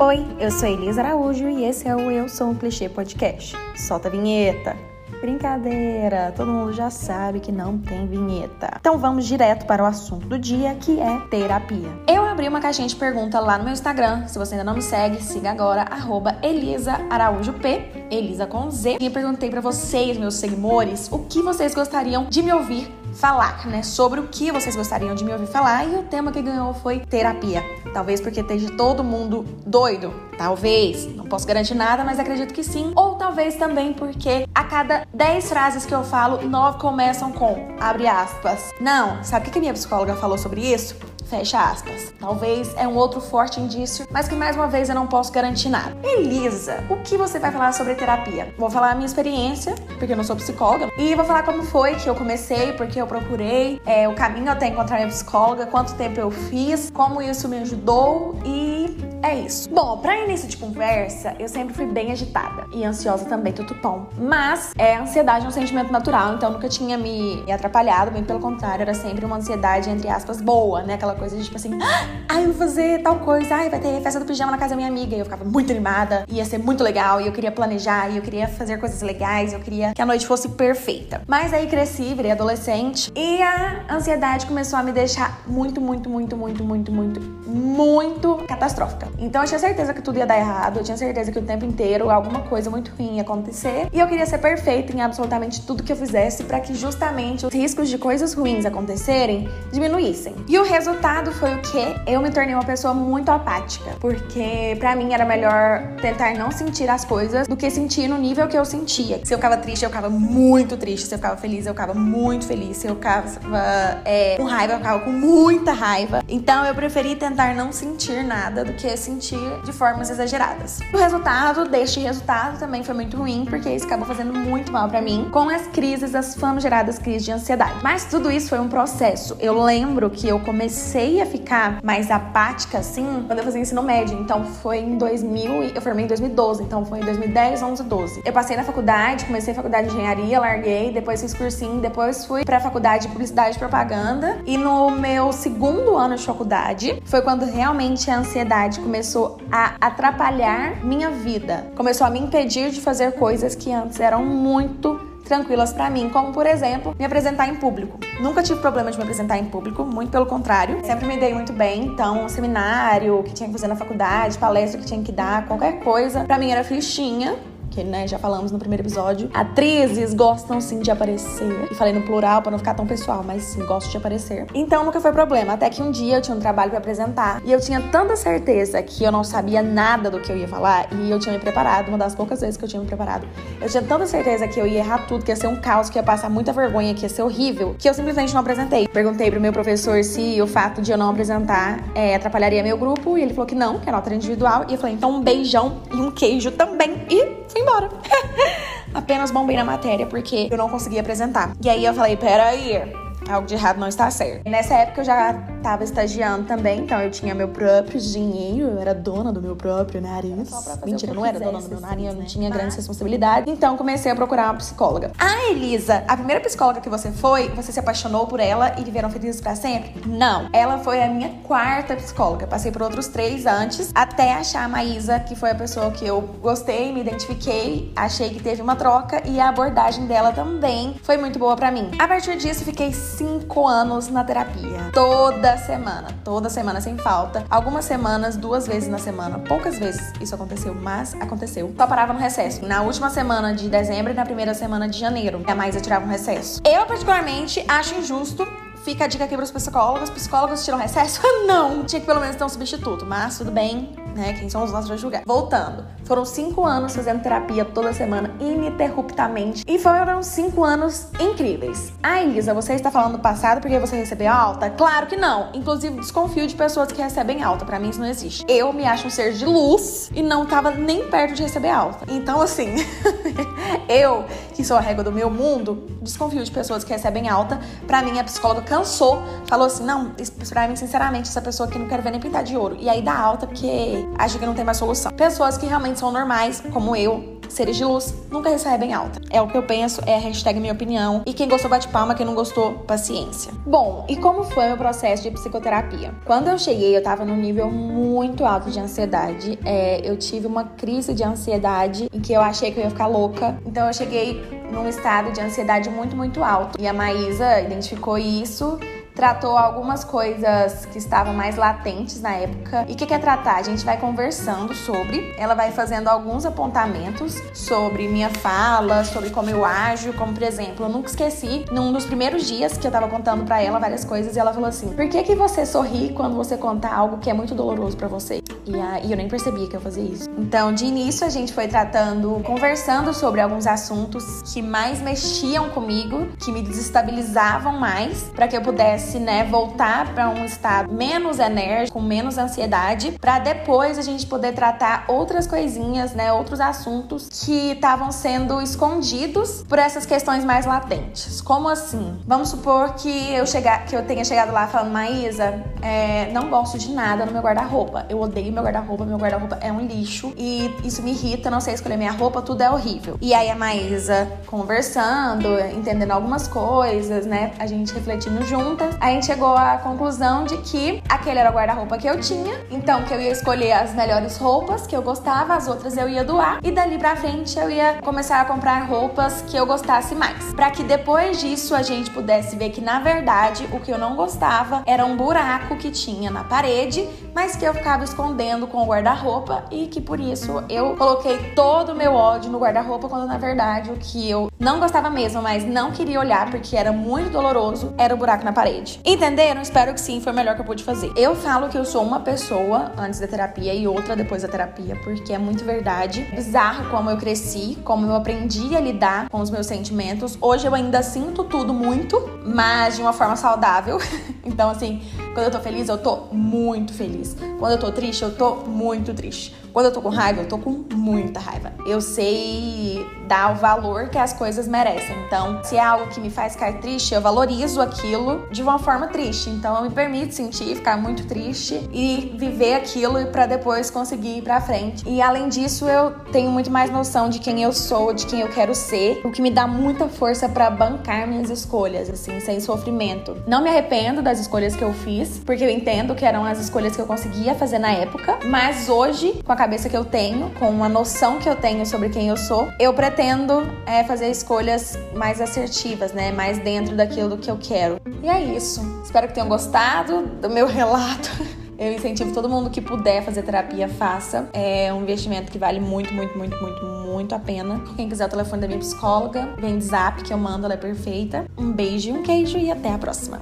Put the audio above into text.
Oi, eu sou Elisa Araújo e esse é o Eu Sou um Clichê Podcast. Solta a vinheta. Brincadeira, todo mundo já sabe que não tem vinheta. Então vamos direto para o assunto do dia, que é terapia. Eu abri uma caixinha de pergunta lá no meu Instagram. Se você ainda não me segue, siga agora, arroba Elisa Araújo P, Elisa com Z. E perguntei para vocês, meus seguidores, o que vocês gostariam de me ouvir falar, né? Sobre o que vocês gostariam de me ouvir falar. E o tema que ganhou foi terapia. Talvez porque esteja todo mundo doido. Talvez. Não posso garantir nada, mas acredito que sim. Ou talvez também porque a cada 10 frases que eu falo, 9 começam com abre aspas. Não, sabe o que a minha psicóloga falou sobre isso? Fecha aspas. Talvez é um outro forte indício, mas que mais uma vez eu não posso garantir nada. Elisa, o que você vai falar sobre terapia? Vou falar a minha experiência, porque eu não sou psicóloga, e vou falar como foi que eu comecei, porque eu procurei, é, o caminho até encontrar minha psicóloga, quanto tempo eu fiz, como isso me ajudou e é isso. Bom, para início de conversa, eu sempre fui bem agitada e ansiosa também, tutupom. Mas é, a ansiedade é um sentimento natural, então nunca tinha me atrapalhado, bem pelo contrário, era sempre uma ansiedade, entre aspas, boa, né? Aquela coisa de tipo assim, ai, eu vou fazer tal coisa, ai, vai ter festa do pijama na casa da minha amiga. E eu ficava muito animada, ia ser muito legal, e eu queria planejar, e eu queria fazer coisas legais, eu queria que a noite fosse perfeita. Mas aí cresci, virei adolescente, e a ansiedade começou a me deixar muito, muito, muito, muito, muito, muito, muito catastrófica. Então eu tinha certeza que tudo ia dar errado, eu tinha certeza que o tempo inteiro alguma coisa muito ruim ia acontecer, e eu queria ser perfeita em absolutamente tudo que eu fizesse para que justamente os riscos de coisas ruins acontecerem diminuíssem. E o resultado foi o que? Eu me tornei uma pessoa muito apática, porque para mim era melhor tentar não sentir as coisas do que sentir no nível que eu sentia. Se eu ficava triste, eu ficava muito triste. Se eu ficava feliz, eu ficava muito feliz. Se eu ficava é, com raiva, eu ficava com muita raiva. Então eu preferi tentar não sentir nada do que sentir de formas exageradas. O resultado deste resultado também foi muito ruim, porque isso acabou fazendo muito mal para mim, com as crises, as famigeradas crises de ansiedade. Mas tudo isso foi um processo. Eu lembro que eu comecei a ficar mais apática, assim, quando eu fazia ensino médio. Então foi em 2000, eu formei em 2012, então foi em 2010, 11, 12. Eu passei na faculdade, comecei a faculdade de engenharia, larguei, depois fiz cursinho, depois fui pra faculdade de publicidade e propaganda. E no meu segundo ano de faculdade foi quando realmente a ansiedade começou a atrapalhar minha vida. Começou a me impedir de fazer coisas que antes eram muito tranquilas para mim, como por exemplo, me apresentar em público. Nunca tive problema de me apresentar em público, muito pelo contrário. Sempre me dei muito bem, então seminário que tinha que fazer na faculdade, palestra que tinha que dar, qualquer coisa, para mim era fichinha que né, já falamos no primeiro episódio. Atrizes gostam sim de aparecer. E falei no plural para não ficar tão pessoal, mas sim, gosto de aparecer. Então nunca foi problema. Até que um dia eu tinha um trabalho para apresentar e eu tinha tanta certeza que eu não sabia nada do que eu ia falar e eu tinha me preparado, uma das poucas vezes que eu tinha me preparado. Eu tinha tanta certeza que eu ia errar tudo, que ia ser um caos, que ia passar muita vergonha, que ia ser horrível, que eu simplesmente não apresentei. Perguntei pro meu professor se o fato de eu não apresentar é, atrapalharia meu grupo e ele falou que não, que a nota era individual. E eu falei, então um beijão e um queijo também. E fui embora. Apenas bombei na matéria porque eu não conseguia apresentar. E aí eu falei, peraí, algo de errado não está certo. Nessa época eu já estava estagiando também, então eu tinha meu próprio dinheiro, eu era dona do meu próprio nariz. Mentira, não era dona do meu nariz, eu não tinha grande responsabilidade. Então comecei a procurar uma psicóloga. A Elisa, a primeira psicóloga que você foi, você se apaixonou por ela e viveram felizes para sempre? Não. Ela foi a minha quarta psicóloga. Passei por outros três antes, até achar a Maísa, que foi a pessoa que eu gostei, me identifiquei, achei que teve uma troca e a abordagem dela também foi muito boa para mim. A partir disso, fiquei cinco anos na terapia. Toda semana, toda semana sem falta. Algumas semanas, duas vezes na semana. Poucas vezes isso aconteceu, mas aconteceu. Só parava no recesso. Na última semana de dezembro e na primeira semana de janeiro. A mais eu tirava um recesso. Eu, particularmente, acho injusto Fica a dica aqui pros psicólogos. Psicólogos tiram recesso? Não! Tinha que pelo menos ter um substituto, mas tudo bem, né? Quem somos nós pra julgar. Voltando. Foram cinco anos fazendo terapia toda semana, ininterruptamente. E foram cinco anos incríveis. Ah, Elisa, você está falando do passado porque você recebeu alta? Claro que não. Inclusive, desconfio de pessoas que recebem alta. Para mim, isso não existe. Eu me acho um ser de luz e não tava nem perto de receber alta. Então, assim, eu, que sou a régua do meu mundo, desconfio de pessoas que recebem alta. Para mim, a psicóloga cansou, falou assim: não, pra mim, sinceramente, essa pessoa aqui não quero ver nem pintar de ouro. E aí dá alta porque acha que não tem mais solução. Pessoas que realmente são normais, como eu, seres de luz nunca recebem alta. É o que eu penso, é a hashtag minha opinião. E quem gostou, bate palma, quem não gostou, paciência. Bom, e como foi meu processo de psicoterapia? Quando eu cheguei, eu tava num nível muito alto de ansiedade. É, eu tive uma crise de ansiedade em que eu achei que eu ia ficar louca. Então eu cheguei num estado de ansiedade muito, muito alto. E a Maísa identificou isso tratou algumas coisas que estavam mais latentes na época. E o que quer tratar? A gente vai conversando sobre, ela vai fazendo alguns apontamentos sobre minha fala, sobre como eu ajo, como por exemplo, eu nunca esqueci, num dos primeiros dias que eu tava contando para ela várias coisas, e ela falou assim: "Por que que você sorri quando você conta algo que é muito doloroso para você?" E, a, e eu nem percebia que eu fazia isso. Então, de início a gente foi tratando, conversando sobre alguns assuntos que mais mexiam comigo, que me desestabilizavam mais, para que eu pudesse pudesse, né, voltar para um estado menos enérgico, com menos ansiedade, para depois a gente poder tratar outras coisinhas, né, outros assuntos que estavam sendo escondidos por essas questões mais latentes. Como assim? Vamos supor que eu chegar, que eu tenha chegado lá falando, Maísa, é, não gosto de nada no meu guarda-roupa. Eu odeio meu guarda-roupa, meu guarda-roupa é um lixo e isso me irrita, não sei escolher minha roupa, tudo é horrível. E aí a Maísa conversando, entendendo algumas coisas, né, a gente refletindo juntas, a gente chegou à conclusão de que aquele era o guarda-roupa que eu tinha, então que eu ia escolher as melhores roupas que eu gostava, as outras eu ia doar e dali pra frente eu ia começar a comprar roupas que eu gostasse mais. Para que depois disso a gente pudesse ver que na verdade o que eu não gostava era um buraco que tinha na parede, mas que eu ficava escondendo com o guarda-roupa e que por isso eu coloquei todo o meu ódio no guarda-roupa quando na verdade o que eu não gostava mesmo, mas não queria olhar porque era muito doloroso, era o buraco na parede. Entenderam? Espero que sim, foi o melhor que eu pude fazer. Eu falo que eu sou uma pessoa antes da terapia e outra depois da terapia, porque é muito verdade. Bizarro como eu cresci, como eu aprendi a lidar com os meus sentimentos. Hoje eu ainda sinto tudo muito, mas de uma forma saudável. então, assim, quando eu tô feliz, eu tô muito feliz. Quando eu tô triste, eu tô muito triste. Quando eu tô com raiva, eu tô com muita raiva. Eu sei dar o valor que as coisas merecem. Então, se é algo que me faz ficar triste, eu valorizo aquilo de uma forma triste. Então, eu me permito sentir, ficar muito triste e viver aquilo para depois conseguir ir para frente. E além disso, eu tenho muito mais noção de quem eu sou, de quem eu quero ser, o que me dá muita força para bancar minhas escolhas, assim, sem sofrimento. Não me arrependo das escolhas que eu fiz, porque eu entendo que eram as escolhas que eu conseguia fazer na época, mas hoje, com a cabeça que eu tenho, com a noção que eu tenho sobre quem eu sou, eu pretendo é, fazer escolhas mais assertivas, né? Mais dentro daquilo que eu quero. E é isso. Espero que tenham gostado do meu relato. Eu incentivo todo mundo que puder fazer terapia, faça. É um investimento que vale muito, muito, muito, muito, muito a pena. Quem quiser o telefone da minha psicóloga, vem de zap que eu mando, ela é perfeita. Um beijo e um queijo e até a próxima.